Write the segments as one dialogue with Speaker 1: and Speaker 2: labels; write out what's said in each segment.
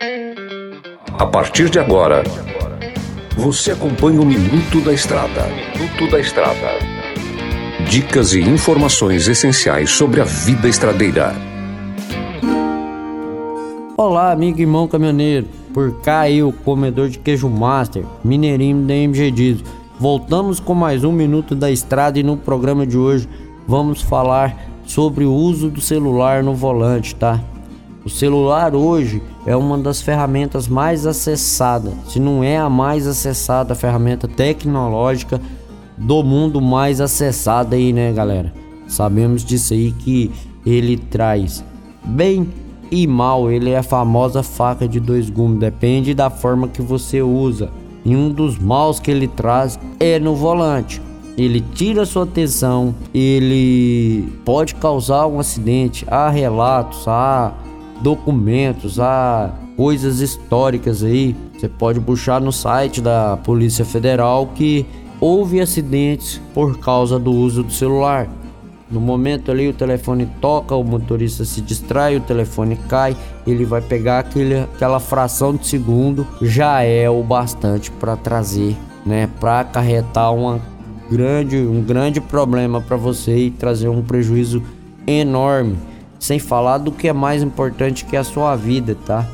Speaker 1: A partir de agora, você acompanha o Minuto da Estrada. Minuto da Estrada. Dicas e informações essenciais sobre a vida estradeira.
Speaker 2: Olá, amigo e irmão caminhoneiro. Por cá o comedor de queijo master, mineirinho da MG Diesel. Voltamos com mais um Minuto da Estrada e no programa de hoje vamos falar sobre o uso do celular no volante, tá? O celular hoje é uma das ferramentas mais acessadas, se não é a mais acessada ferramenta tecnológica do mundo mais acessada aí, né, galera? Sabemos disso aí que ele traz bem e mal, ele é a famosa faca de dois gumes, depende da forma que você usa. E um dos maus que ele traz é no volante ele tira sua atenção, ele pode causar um acidente. Há relatos, há documentos, há coisas históricas aí. Você pode puxar no site da Polícia Federal que houve acidentes por causa do uso do celular. No momento ali o telefone toca, o motorista se distrai, o telefone cai, ele vai pegar aquele, aquela fração de segundo, já é o bastante para trazer, né, para acarretar uma grande, um grande problema para você e trazer um prejuízo enorme. Sem falar do que é mais importante que a sua vida, tá?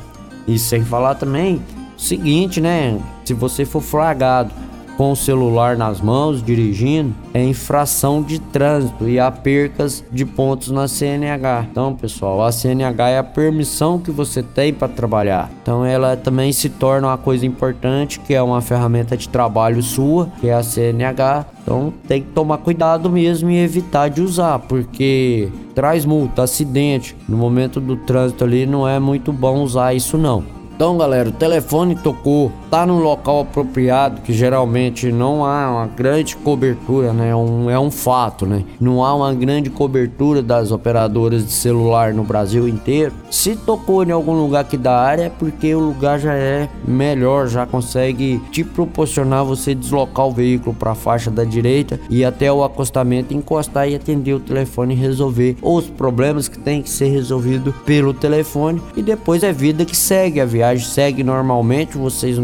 Speaker 2: E sem falar também o seguinte, né? Se você for flagrado com o celular nas mãos dirigindo é infração de trânsito e há percas de pontos na CNH. Então, pessoal, a CNH é a permissão que você tem para trabalhar. Então, ela também se torna uma coisa importante, que é uma ferramenta de trabalho sua, que é a CNH. Então, tem que tomar cuidado mesmo e evitar de usar, porque traz multa, acidente. No momento do trânsito ali não é muito bom usar isso não. Então, galera, o telefone tocou, tá no local apropriado, que geralmente não há uma grande cobertura, né? É um, é um fato, né? Não há uma grande cobertura das operadoras de celular no Brasil inteiro. Se tocou em algum lugar aqui da área, é porque o lugar já é melhor, já consegue te proporcionar você deslocar o veículo para a faixa da direita e até o acostamento, encostar e atender o telefone e resolver os problemas que tem que ser resolvido pelo telefone. E depois é vida que segue a viagem viagem segue normalmente, vocês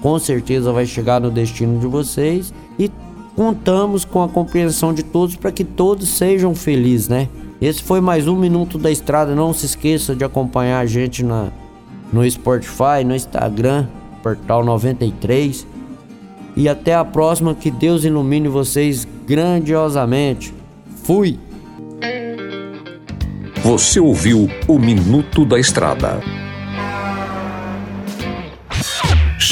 Speaker 2: com certeza vai chegar no destino de vocês e contamos com a compreensão de todos para que todos sejam felizes, né? Esse foi mais um minuto da estrada. Não se esqueça de acompanhar a gente na no Spotify, no Instagram, Portal 93. E até a próxima, que Deus ilumine vocês grandiosamente. Fui.
Speaker 1: Você ouviu o Minuto da Estrada.